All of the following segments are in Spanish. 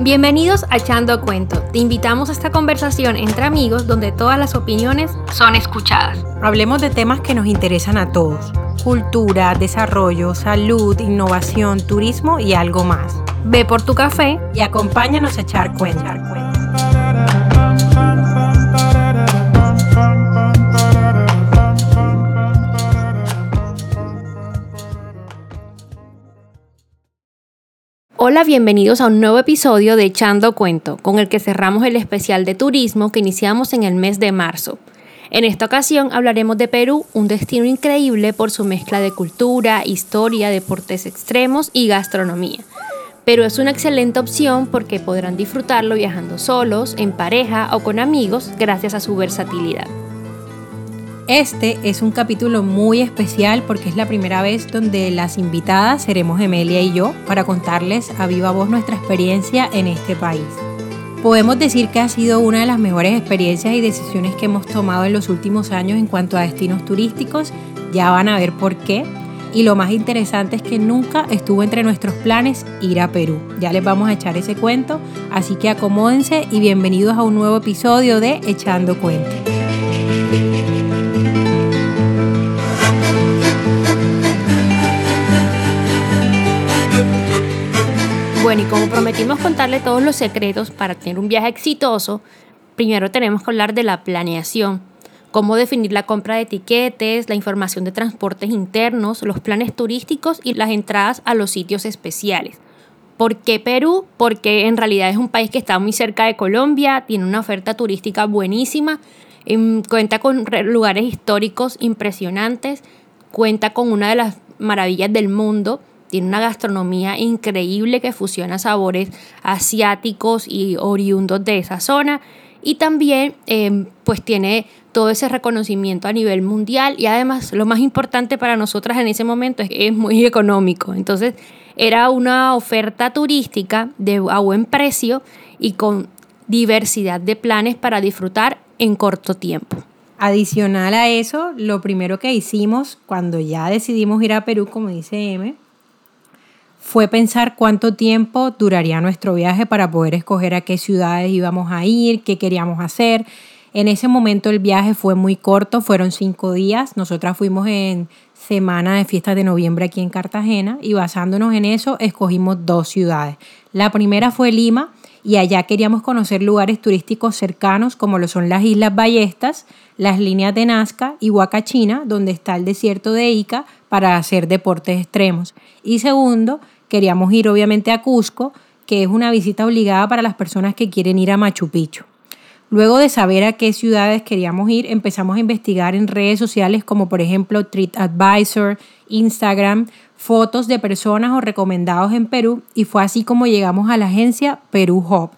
Bienvenidos a Echando Cuento. Te invitamos a esta conversación entre amigos donde todas las opiniones son escuchadas. Hablemos de temas que nos interesan a todos. Cultura, desarrollo, salud, innovación, turismo y algo más. Ve por tu café y acompáñanos a echar cuento. Hola, bienvenidos a un nuevo episodio de Echando Cuento, con el que cerramos el especial de turismo que iniciamos en el mes de marzo. En esta ocasión hablaremos de Perú, un destino increíble por su mezcla de cultura, historia, deportes extremos y gastronomía. Perú es una excelente opción porque podrán disfrutarlo viajando solos, en pareja o con amigos gracias a su versatilidad. Este es un capítulo muy especial porque es la primera vez donde las invitadas seremos Emilia y yo para contarles a viva voz nuestra experiencia en este país. Podemos decir que ha sido una de las mejores experiencias y decisiones que hemos tomado en los últimos años en cuanto a destinos turísticos. Ya van a ver por qué. Y lo más interesante es que nunca estuvo entre nuestros planes ir a Perú. Ya les vamos a echar ese cuento, así que acomódense y bienvenidos a un nuevo episodio de Echando Cuento. Bueno, y como prometimos contarle todos los secretos para tener un viaje exitoso, primero tenemos que hablar de la planeación, cómo definir la compra de etiquetes, la información de transportes internos, los planes turísticos y las entradas a los sitios especiales. ¿Por qué Perú? Porque en realidad es un país que está muy cerca de Colombia, tiene una oferta turística buenísima, em, cuenta con lugares históricos impresionantes, cuenta con una de las maravillas del mundo, tiene una gastronomía increíble que fusiona sabores asiáticos y oriundos de esa zona. Y también em, pues tiene todo ese reconocimiento a nivel mundial y además lo más importante para nosotras en ese momento es que es muy económico. Entonces era una oferta turística de, a buen precio y con diversidad de planes para disfrutar en corto tiempo. Adicional a eso, lo primero que hicimos cuando ya decidimos ir a Perú, como dice M, fue pensar cuánto tiempo duraría nuestro viaje para poder escoger a qué ciudades íbamos a ir, qué queríamos hacer. En ese momento el viaje fue muy corto, fueron cinco días. Nosotras fuimos en semana de fiestas de noviembre aquí en Cartagena y basándonos en eso escogimos dos ciudades. La primera fue Lima y allá queríamos conocer lugares turísticos cercanos como lo son las Islas Ballestas, las líneas de Nazca y Huacachina, donde está el desierto de Ica para hacer deportes extremos. Y segundo, Queríamos ir obviamente a Cusco, que es una visita obligada para las personas que quieren ir a Machu Picchu. Luego de saber a qué ciudades queríamos ir, empezamos a investigar en redes sociales como por ejemplo TripAdvisor, Instagram, fotos de personas o recomendados en Perú y fue así como llegamos a la agencia Perú Hub.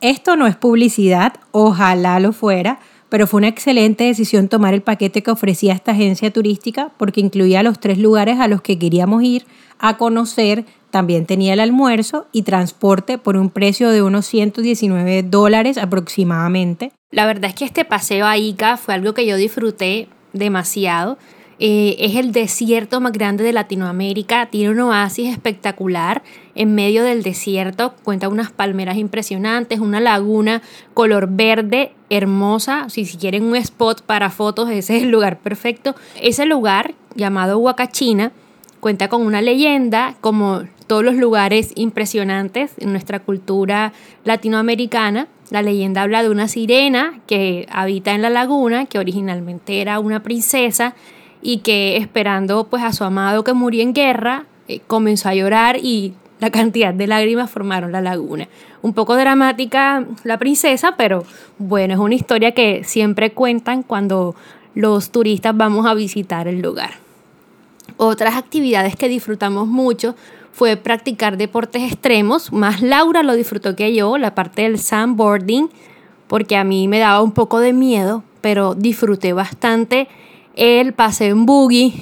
Esto no es publicidad, ojalá lo fuera, pero fue una excelente decisión tomar el paquete que ofrecía esta agencia turística porque incluía los tres lugares a los que queríamos ir a conocer. También tenía el almuerzo y transporte por un precio de unos 119 dólares aproximadamente. La verdad es que este paseo a Ica fue algo que yo disfruté demasiado. Eh, es el desierto más grande de Latinoamérica, tiene un oasis espectacular en medio del desierto, cuenta unas palmeras impresionantes, una laguna color verde hermosa, si, si quieren un spot para fotos, ese es el lugar perfecto. Ese lugar, llamado Huacachina, cuenta con una leyenda, como todos los lugares impresionantes en nuestra cultura latinoamericana. La leyenda habla de una sirena que habita en la laguna, que originalmente era una princesa y que esperando pues a su amado que murió en guerra, eh, comenzó a llorar y la cantidad de lágrimas formaron la laguna. Un poco dramática la princesa, pero bueno, es una historia que siempre cuentan cuando los turistas vamos a visitar el lugar. Otras actividades que disfrutamos mucho fue practicar deportes extremos, más Laura lo disfrutó que yo, la parte del sandboarding, porque a mí me daba un poco de miedo, pero disfruté bastante el paseo en buggy,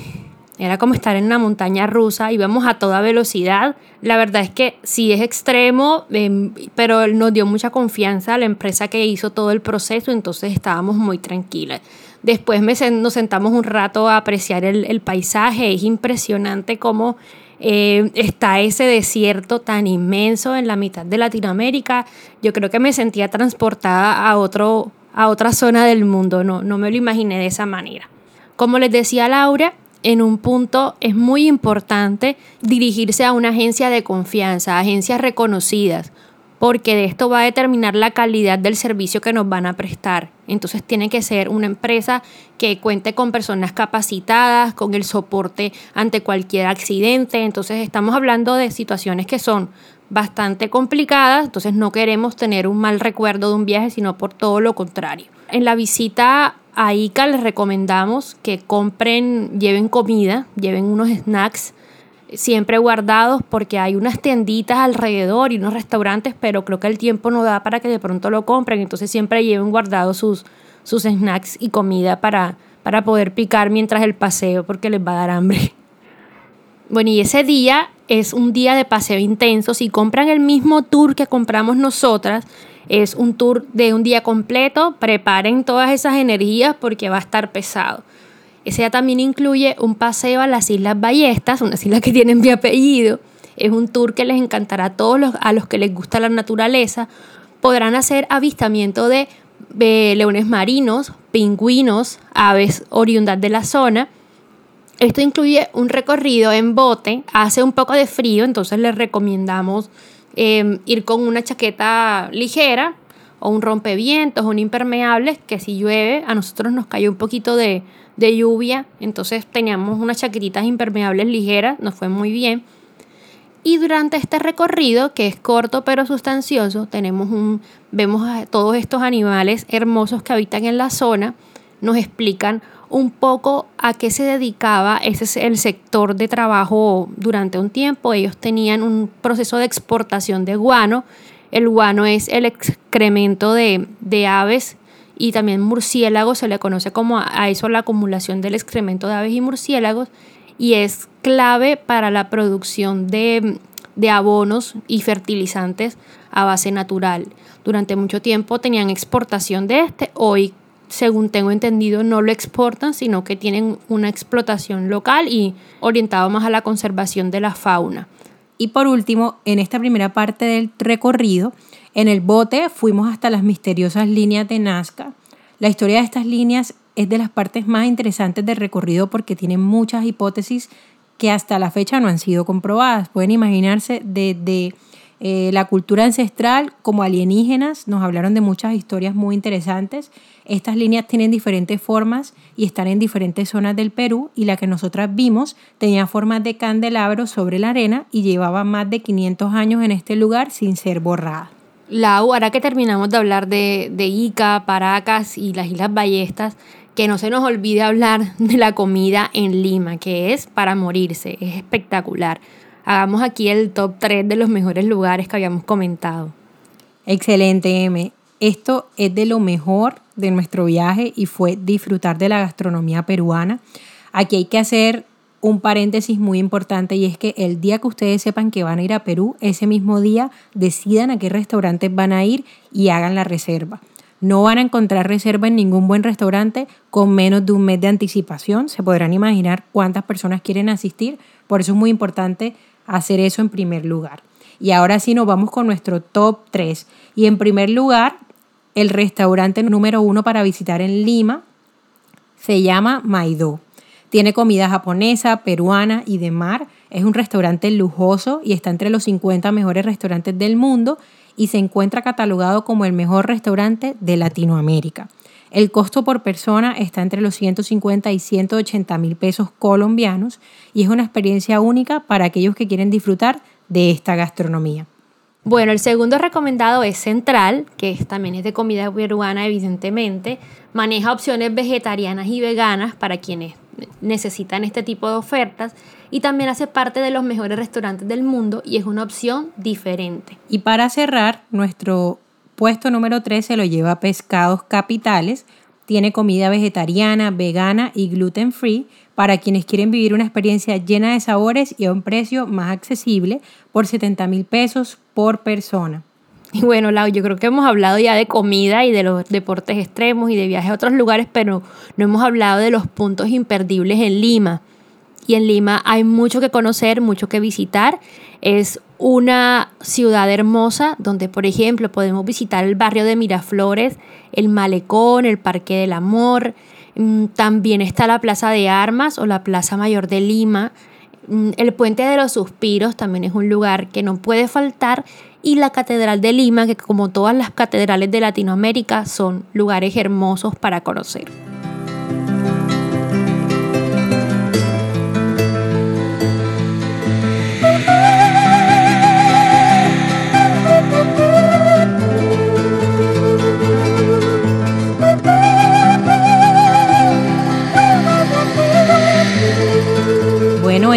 era como estar en una montaña rusa, íbamos a toda velocidad. La verdad es que sí es extremo, em, pero nos dio mucha confianza a la empresa que hizo todo el proceso, entonces estábamos muy tranquilas. Después nos sentamos un rato a apreciar el, paisaje. Es impresionante cómo eh, está ese desierto tan inmenso en la mitad de Latinoamérica. Yo creo que me sentía transportada a, otro, a otra zona del mundo. No, no me lo imaginé de esa manera. Como les decía Laura, en un punto es muy importante dirigirse a una agencia de confianza, agencias reconocidas, porque de esto va a determinar la calidad del servicio que nos van a prestar. Entonces tiene que ser una empresa que cuente con personas capacitadas, con el soporte ante cualquier accidente. Entonces estamos hablando de situaciones que son bastante complicadas, entonces no queremos tener un mal recuerdo de un viaje, sino por todo lo contrario. En la visita a ICA les recomendamos que compren, lleven comida, lleven unos snacks siempre guardados porque hay unas tienditas alrededor y unos restaurantes, pero creo que el tiempo no da para que de pronto lo compren, entonces siempre lleven guardados sus, sus snacks y comida para, para poder picar mientras el paseo porque les va a dar hambre. Bueno, y ese día es un día de paseo intenso. Si compran el mismo tour que compramos nosotras, es un tour de un día completo. Preparen todas esas energías porque va a estar pesado. Ese día también incluye un paseo a las Islas Ballestas, unas islas que tienen mi apellido. Es un tour que les encantará a todos los, a los que les gusta la naturaleza. Podrán hacer avistamiento de, de leones marinos, pingüinos, aves oriundas de la zona esto incluye un recorrido en bote, hace un poco de frío, entonces les recomendamos em, ir con una chaqueta ligera o un rompevientos un impermeable, que si llueve, a nosotros nos cayó un poquito de, de lluvia, entonces teníamos unas chaquetitas impermeables ligeras, nos fue muy bien. Y durante este recorrido, que es corto pero sustancioso, tenemos un, vemos a todos estos animales hermosos que habitan en la zona, nos explican un poco a qué se dedicaba ese es el sector de trabajo durante un tiempo. Ellos tenían un proceso de exportación de guano. El guano es el excremento de, aves y también murciélagos, se le conoce como a eso la acumulación del excremento de aves y murciélagos y es clave para la producción de, de abonos y fertilizantes a base natural. Durante mucho tiempo tenían exportación de este, hoy según tengo entendido, no lo exportan, sino que tienen una explotación local y orientado más a la conservación de la fauna. Y por último, en esta primera parte del recorrido, en el bote fuimos hasta las misteriosas líneas de Nazca. La historia de estas líneas es de las partes más interesantes del recorrido porque tienen muchas hipótesis que hasta la fecha no han sido comprobadas. Pueden imaginarse desde eh, la cultura ancestral como alienígenas, nos hablaron de muchas historias muy interesantes estas líneas tienen diferentes formas y están en diferentes zonas del Perú y la que nosotras vimos tenía formas de candelabro sobre la arena y llevaba más de 500 años en este lugar sin ser borrada. Lau, ahora que terminamos de hablar de, de Ica, Paracas y las Islas Ballestas, que no se nos olvide hablar de la comida en Lima, que es para morirse, es espectacular. Hagamos aquí el top 3 de los mejores lugares que habíamos comentado. Excelente, M. Esto es de lo mejor de nuestro viaje y fue disfrutar de la gastronomía peruana. Aquí hay que hacer un paréntesis muy importante y es que el día que ustedes sepan que van a ir a Perú, ese mismo día decidan a qué restaurantes van a ir y hagan la reserva. No van a encontrar reserva en ningún buen restaurante con menos de un mes de anticipación. Se podrán imaginar cuántas personas quieren asistir. Por eso es muy importante hacer eso en primer lugar. Y ahora sí nos vamos con nuestro top 3. Y en primer lugar el restaurante número uno para visitar en Lima se llama Maidó. Tiene comida japonesa, peruana y de mar. Es un restaurante lujoso y está entre los 50 mejores restaurantes del mundo y se encuentra catalogado como el mejor restaurante de Latinoamérica. El costo por persona está entre los 150 y 180 mil pesos colombianos y es una experiencia única para aquellos que quieren disfrutar de esta gastronomía. Bueno, el segundo recomendado es Central, que también es de comida peruana, evidentemente. Maneja opciones vegetarianas y veganas para quienes necesitan este tipo de ofertas y también hace parte de los mejores restaurantes del mundo y es una opción diferente. Y para cerrar, nuestro puesto número 3 se lo lleva Pescados Capitales. Tiene comida vegetariana, vegana y gluten free para quienes quieren vivir una experiencia llena de sabores y a un precio más accesible por 70 mil pesos por persona. Y bueno, Lau, yo creo que hemos hablado ya de comida y de los deportes extremos y de viajes a otros lugares, pero no hemos hablado de los puntos imperdibles en Lima. Y en Lima hay mucho que conocer, mucho que visitar. Es una ciudad hermosa donde, por ejemplo, podemos visitar el barrio de Miraflores, el Malecón, el Parque del Amor. Mm, también está la Plaza de Armas o la Plaza Mayor de Lima. Mm, el Puente de los Suspiros también es un lugar que no puede faltar y la Catedral de Lima, que como todas las catedrales de Latinoamérica son lugares hermosos para conocer.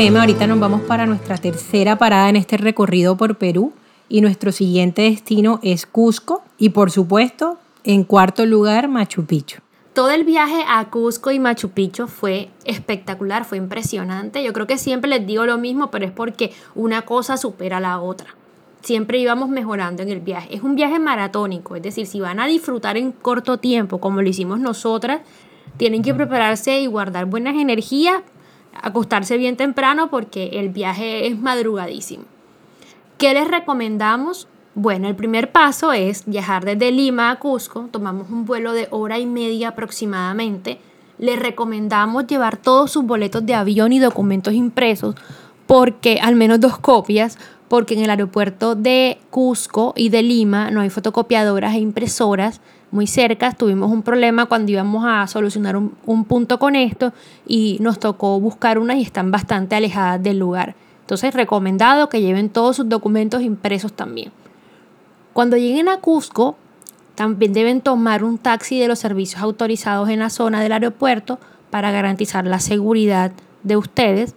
Emma, ahorita nos vamos para nuestra tercera parada en este recorrido por Perú y nuestro siguiente destino es Cusco y por supuesto, en cuarto lugar, Machu Picchu. Todo el viaje a Cusco y Machu Picchu fue espectacular, fue impresionante. Yo creo que siempre les digo lo mismo, pero es porque una cosa supera a la otra. Siempre íbamos mejorando en el viaje. Es un viaje maratónico, es decir, si van a disfrutar en corto tiempo, como lo hicimos nosotras, tienen que prepararse y guardar buenas energías, acostarse bien temprano porque el viaje es madrugadísimo. ¿Qué les recomendamos? Bueno, el primer paso es viajar desde Lima a Cusco. Tomamos un vuelo de hora y media aproximadamente. Les recomendamos llevar todos sus boletos de avión y documentos impresos, porque al menos dos copias, porque en el aeropuerto de Cusco y de Lima no hay fotocopiadoras e impresoras muy cerca. Tuvimos un problema cuando íbamos a solucionar un, un punto con esto y nos tocó buscar unas y están bastante alejadas del lugar. Entonces, recomendado que lleven todos sus documentos impresos también. Cuando lleguen a Cusco, también deben tomar un taxi de los servicios autorizados en la zona del aeropuerto para garantizar la seguridad de ustedes.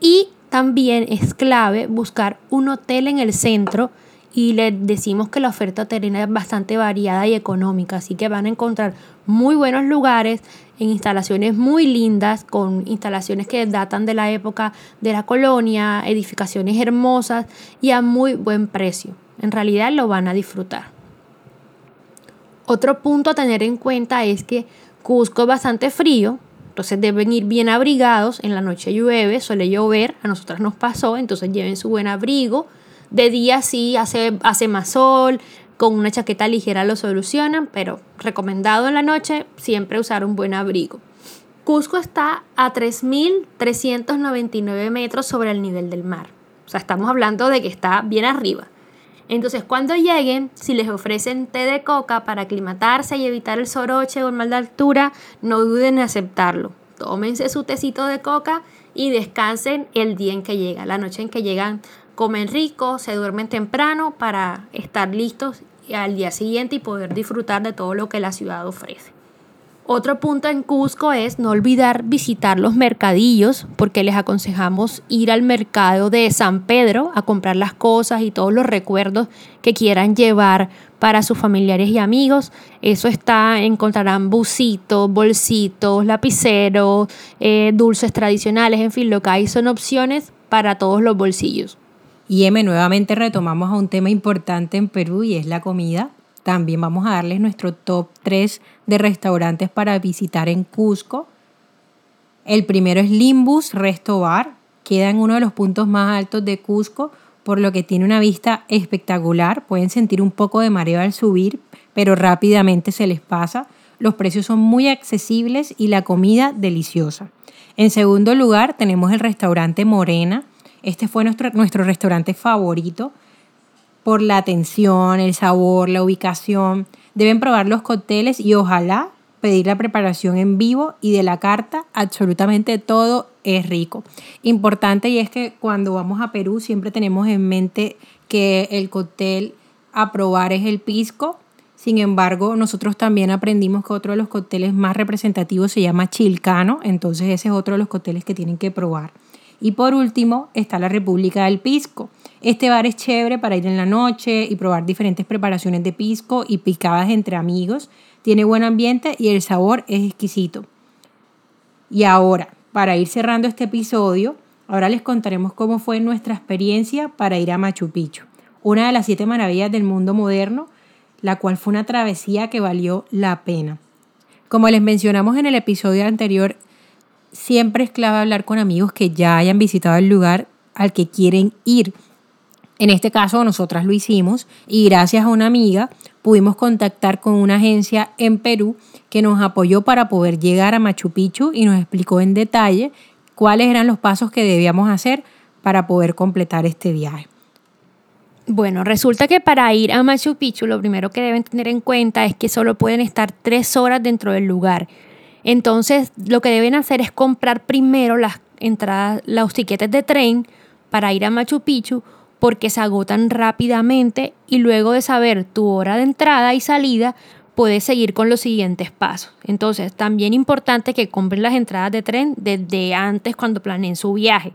Y también es clave buscar un hotel en el centro y les decimos que la oferta hotelera es bastante variada y económica, así que van a encontrar muy buenos lugares en instalaciones muy lindas, con instalaciones que datan de la época de la colonia, edificaciones hermosas y a muy buen precio. En realidad lo van a disfrutar. Otro punto a tener en cuenta es que Cusco es bastante frío, entonces deben ir bien abrigados. En la noche llueve, suele llover, a nosotras nos pasó, entonces lleven su buen abrigo. De día sí hace, hace más sol, con una chaqueta ligera lo solucionan, pero recomendado en la noche siempre usar un buen abrigo. Cusco está a 3.399 metros sobre el nivel del mar. O sea, estamos hablando de que está bien arriba. Entonces, cuando lleguen, si les ofrecen té de coca para aclimatarse y evitar el soroche o el mal de altura, no duden en aceptarlo. Tómense su tecito de coca y descansen el día en que llega, la noche en que llegan comen rico, se duermen temprano para estar listos al día siguiente y poder disfrutar de todo lo que la ciudad ofrece. Otro punto en Cusco es no olvidar visitar los mercadillos porque les aconsejamos ir al mercado de San Pedro a comprar las cosas y todos los recuerdos que quieran llevar para sus familiares y amigos. Eso está, encontrarán bucitos, bolsitos, lapiceros, eh, dulces tradicionales, en fin, lo que hay son opciones para todos los bolsillos. Y M, nuevamente retomamos a un tema importante en Perú y es la comida. También vamos a darles nuestro top 3 de restaurantes para visitar en Cusco. El primero es Limbus Resto Bar. Queda en uno de los puntos más altos de Cusco, por lo que tiene una vista espectacular. Pueden sentir un poco de mareo al subir, pero rápidamente se les pasa. Los precios son muy accesibles y la comida deliciosa. En segundo lugar tenemos el restaurante Morena este fue nuestro, nuestro restaurante favorito por la atención, el sabor, la ubicación. Deben probar los cócteles y ojalá pedir la preparación en vivo y de la carta, absolutamente todo es rico. Importante y es que cuando vamos a Perú siempre tenemos en mente que el cóctel a probar es el pisco. Sin embargo, nosotros también aprendimos que otro de los cócteles más representativos se llama chilcano, entonces ese es otro de los cócteles que tienen que probar. Y por último está la República del Pisco. Este bar es chévere para ir en la noche y probar diferentes preparaciones de pisco y picadas entre amigos. Tiene buen ambiente y el sabor es exquisito. Y ahora, para ir cerrando este episodio, ahora les contaremos cómo fue nuestra experiencia para ir a Machu Picchu. una de las siete maravillas del mundo moderno, la cual fue una travesía que valió la pena. Como les mencionamos en el episodio anterior, siempre es clave hablar con amigos que ya hayan visitado el lugar al que quieren ir. En este caso, nosotras lo hicimos y gracias a una amiga pudimos contactar con una agencia en Perú que nos apoyó para poder llegar a Machu Picchu y nos explicó en detalle cuáles eran los pasos que debíamos hacer para poder completar este viaje. Bueno, resulta que para ir a Machu Picchu lo primero que deben tener en cuenta es que solo pueden estar tres horas dentro del lugar. Entonces, lo que deben hacer es comprar primero las entradas, los tiquetes de tren para ir a Machu Picchu porque se agotan rápidamente y luego de saber tu hora de entrada y salida puedes seguir con los siguientes pasos. Entonces, también importante que compren las entradas de tren desde antes cuando planeen su viaje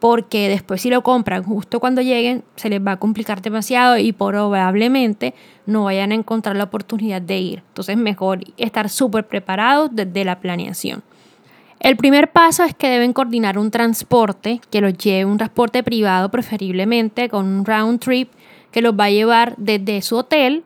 porque después si lo compran justo cuando lleguen se les va a complicar demasiado y probablemente no vayan a encontrar la oportunidad de ir. Entonces mejor estar súper preparados desde la planeación. El primer paso es que deben coordinar un transporte que los lleve, un transporte privado preferiblemente con un round trip que los va a llevar desde su hotel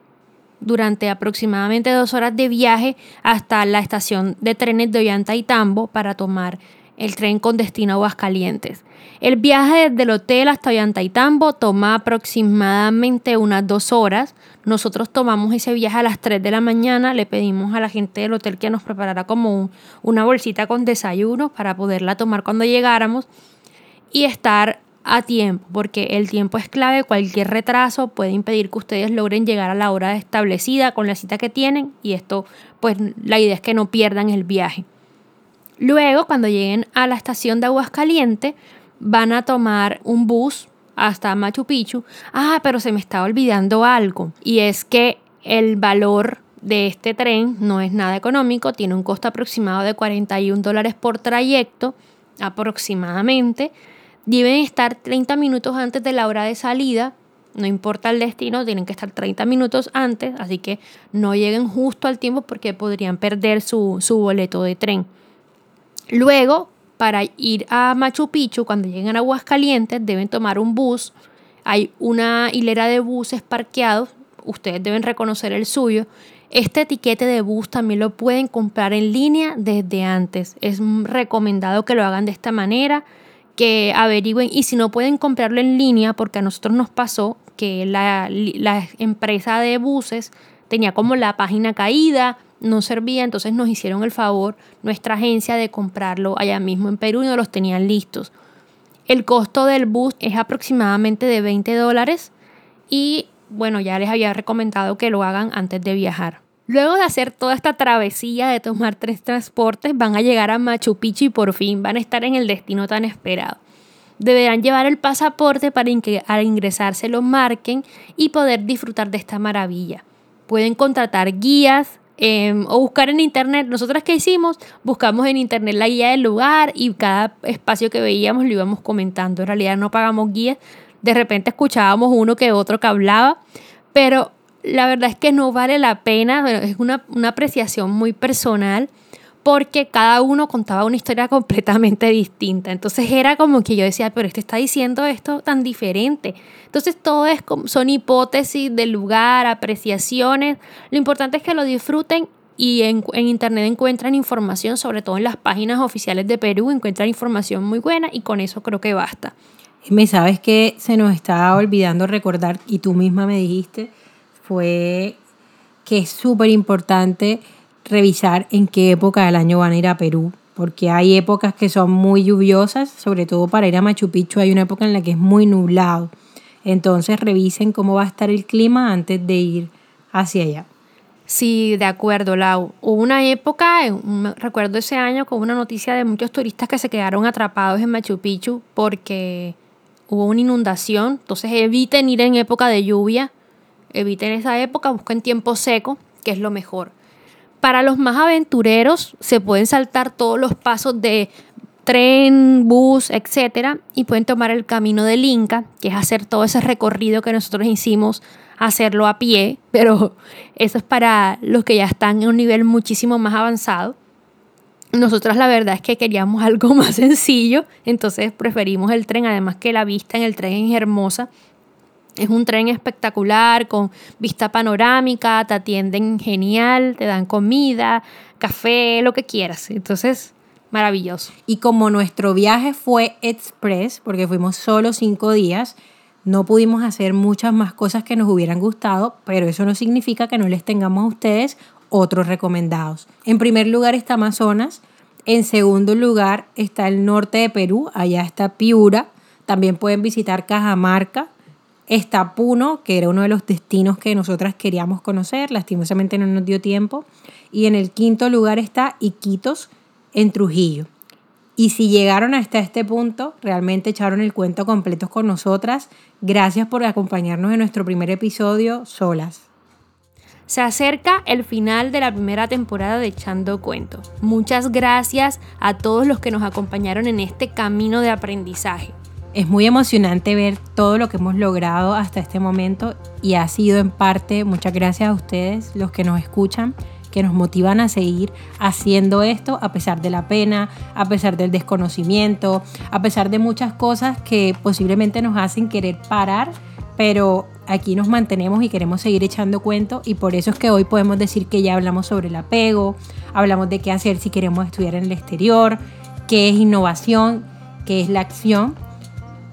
durante aproximadamente dos horas de viaje hasta la estación de trenes de Ollantaytambo para tomar el tren con destino a Aguascalientes. El viaje desde el hotel hasta Ollantaytambo toma aproximadamente unas dos horas. Nosotros tomamos ese viaje a las 3 de la mañana, le pedimos a la gente del hotel que nos preparara como una bolsita con desayuno para poderla tomar cuando llegáramos y estar a tiempo, porque el tiempo es clave, cualquier retraso puede impedir que ustedes logren llegar a la hora establecida con la cita que tienen y esto, pues la idea es que no pierdan el viaje. Luego, cuando lleguen a la estación de Aguascalientes, van a tomar un bus hasta Machu Picchu. Ah, pero se me está olvidando algo. Y es que el valor de este tren no es nada económico, tiene un costo aproximado de 41 dólares por trayecto, aproximadamente. Deben estar 30 minutos antes de la hora de salida, no importa el destino, tienen que estar 30 minutos antes, así que no lleguen justo al tiempo porque podrían perder su, su boleto de tren. Luego, para ir a Machu Picchu, cuando lleguen a Aguascalientes, deben tomar un bus. Hay una hilera de buses parqueados, ustedes deben reconocer el suyo. Este etiquete de bus también lo pueden comprar en línea desde antes. Es recomendado que lo hagan de esta manera, que averigüen y si no pueden comprarlo en línea, porque a nosotros nos pasó que la, la empresa de buses tenía como la página caída, no servía, entonces nos hicieron el favor nuestra agencia de comprarlo allá mismo en Perú y nos los tenían listos. El costo del bus es aproximadamente de 20 dólares y bueno, ya les había recomendado que lo hagan antes de viajar. Luego de hacer toda esta travesía de tomar tres transportes, van a llegar a Machu Picchu y por fin van a estar en el destino tan esperado. Deberán llevar el pasaporte para al ingresarse lo marquen y poder disfrutar de esta maravilla. Pueden contratar guías, Em, o buscar en internet. Nosotras que hicimos, buscamos en internet la guía del lugar y cada espacio que veíamos lo íbamos comentando. En realidad no pagamos guías. De repente escuchábamos uno que otro que hablaba, pero la verdad es que no vale la pena. es una, una apreciación muy personal porque cada uno contaba una historia completamente distinta. Entonces era como que yo decía, pero este está diciendo esto tan diferente. Entonces todo es son hipótesis del lugar, apreciaciones. Lo importante es que lo disfruten y en, en, internet encuentran información, sobre todo en las páginas oficiales de Perú, encuentran información muy buena y con eso creo que basta. Me sabes que se nos estaba olvidando recordar, y tú misma me dijiste, fue que es súper importante revisar en qué época del año van a ir a Perú, porque hay épocas que son muy lluviosas, sobre todo para ir a Machu Picchu hay una época en la que es muy nublado. Entonces revisen cómo va a estar el clima antes de ir hacia allá. Sí, de acuerdo, Lau. Hubo una época, recuerdo ese año, con una noticia de muchos turistas que se quedaron atrapados en Machu Picchu porque hubo una inundación. Entonces eviten ir en época de lluvia, eviten esa época, busquen tiempo seco, que es lo mejor. Para los más aventureros se pueden saltar todos los pasos de tren, bus, etcétera, y pueden tomar el camino del Inca, que es hacer todo ese recorrido que nosotros hicimos, hacerlo a pie, pero eso es para los que ya están en un nivel muchísimo más avanzado. Nosotros la verdad es que queríamos algo más sencillo, entonces preferimos el tren, además que la vista en el tren es hermosa Es un tren espectacular con vista panorámica, te atienden genial, te dan comida, café, lo que quieras. Entonces, maravilloso. Y como nuestro viaje fue express, porque fuimos solo cinco días, no pudimos hacer muchas más cosas que nos hubieran gustado, pero eso no significa que no les tengamos a ustedes otros recomendados. En primer lugar está Amazonas, en segundo lugar está el norte de Perú, allá está Piura, también pueden visitar Cajamarca, Está Puno, que era uno de los destinos que nosotras queríamos conocer, lastimosamente no nos dio tiempo. Y en el quinto lugar está Iquitos, en Trujillo. Y si llegaron hasta este punto, realmente echaron el cuento completo con nosotras. Gracias por acompañarnos en nuestro primer episodio solas. Se acerca el final de la primera temporada de Echando Cuento. Muchas gracias a todos los que nos acompañaron en este camino de aprendizaje. Es muy emocionante ver todo lo que hemos logrado hasta este momento y ha sido en parte, muchas gracias a ustedes, los que nos escuchan, que nos motivan a seguir haciendo esto a pesar de la pena, a pesar del desconocimiento, a pesar de muchas cosas que posiblemente nos hacen querer parar, pero aquí nos mantenemos y queremos seguir echando cuento y por eso es que hoy podemos decir que ya hablamos sobre el apego, hablamos de qué hacer si queremos estudiar en el exterior, qué es innovación, qué es la acción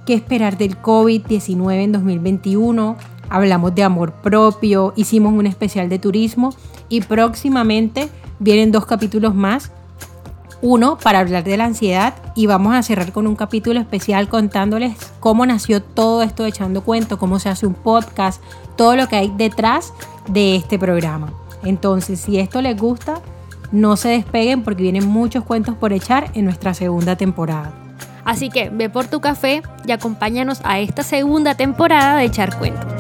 qué esperar del COVID-19 en 2021, hablamos de amor propio, hicimos un especial de turismo y próximamente vienen dos capítulos más. Uno para hablar de la ansiedad y vamos a cerrar con un capítulo especial contándoles cómo nació todo esto echando cuento, cómo se hace un podcast, todo lo que hay detrás de este programa. Entonces, si esto les gusta, no se despeguen porque vienen muchos cuentos por echar en nuestra segunda temporada. Así que ve por tu café y acompáñanos a esta segunda temporada de Echar Cuentos.